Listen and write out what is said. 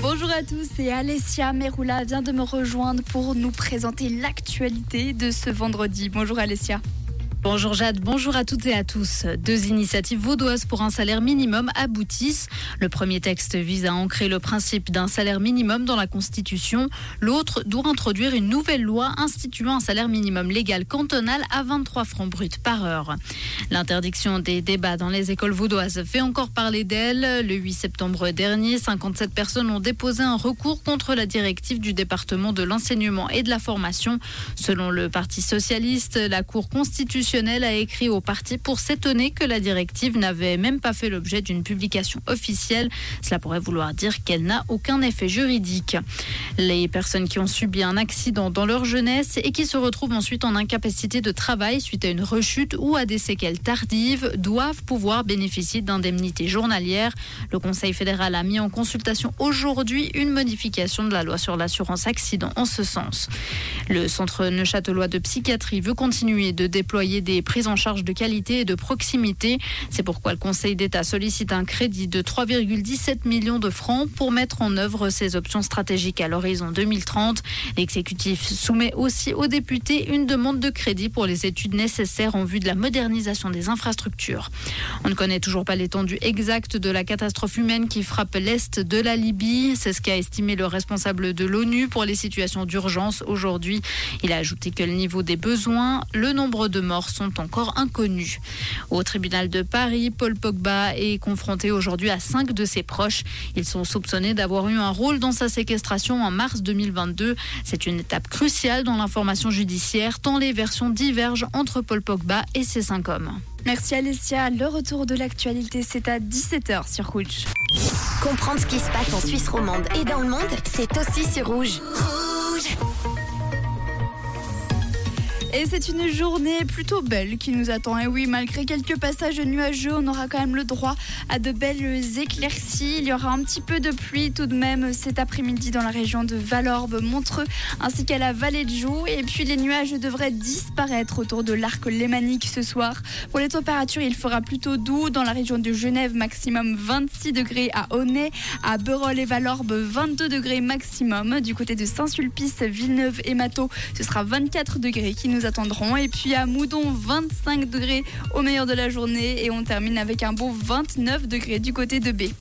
Bonjour à tous et Alessia Meroula vient de me rejoindre pour nous présenter l'actualité de ce vendredi. Bonjour Alessia. Bonjour Jade, bonjour à toutes et à tous. Deux initiatives vaudoises pour un salaire minimum aboutissent. Le premier texte vise à ancrer le principe d'un salaire minimum dans la Constitution. L'autre doit introduire une nouvelle loi instituant un salaire minimum légal cantonal à 23 francs bruts par heure. L'interdiction des débats dans les écoles vaudoises fait encore parler d'elle. Le 8 septembre dernier, 57 personnes ont déposé un recours contre la directive du département de l'enseignement et de la formation. Selon le Parti socialiste, la Cour constitutionnelle a écrit au parti pour s'étonner que la directive n'avait même pas fait l'objet d'une publication officielle. Cela pourrait vouloir dire qu'elle n'a aucun effet juridique. Les personnes qui ont subi un accident dans leur jeunesse et qui se retrouvent ensuite en incapacité de travail suite à une rechute ou à des séquelles tardives doivent pouvoir bénéficier d'indemnités journalières. Le Conseil fédéral a mis en consultation aujourd'hui une modification de la loi sur l'assurance accident en ce sens. Le centre neuchâtelois de psychiatrie veut continuer de déployer des prises en charge de qualité et de proximité. C'est pourquoi le Conseil d'État sollicite un crédit de 3,17 millions de francs pour mettre en œuvre ces options stratégiques à l'horizon 2030. L'exécutif soumet aussi aux députés une demande de crédit pour les études nécessaires en vue de la modernisation des infrastructures. On ne connaît toujours pas l'étendue exacte de la catastrophe humaine qui frappe l'est de la Libye. C'est ce qu'a estimé le responsable de l'ONU pour les situations d'urgence aujourd'hui. Il a ajouté que le niveau des besoins, le nombre de morts sont encore inconnus. Au tribunal de Paris, Paul Pogba est confronté aujourd'hui à cinq de ses proches. Ils sont soupçonnés d'avoir eu un rôle dans sa séquestration en mars 2022. C'est une étape cruciale dans l'information judiciaire, tant les versions divergent entre Paul Pogba et ses cinq hommes. Merci Alessia. Le retour de l'actualité, c'est à 17h sur Rouge. Comprendre ce qui se passe en Suisse romande et dans le monde, c'est aussi sur Rouge. Et c'est une journée plutôt belle qui nous attend. Et oui, malgré quelques passages nuageux, on aura quand même le droit à de belles éclaircies. Il y aura un petit peu de pluie tout de même cet après-midi dans la région de Valorbe, Montreux, ainsi qu'à la vallée de Joux. Et puis les nuages devraient disparaître autour de l'arc lémanique ce soir. Pour les températures, il fera plutôt doux dans la région de Genève, maximum 26 degrés à Aunay, à Beroll et Valorbe, 22 degrés maximum. Du côté de Saint-Sulpice, Villeneuve et Matos, ce sera 24 degrés qui nous attendrons. Et puis à Moudon, 25 degrés au meilleur de la journée. Et on termine avec un beau 29 degrés du côté de B.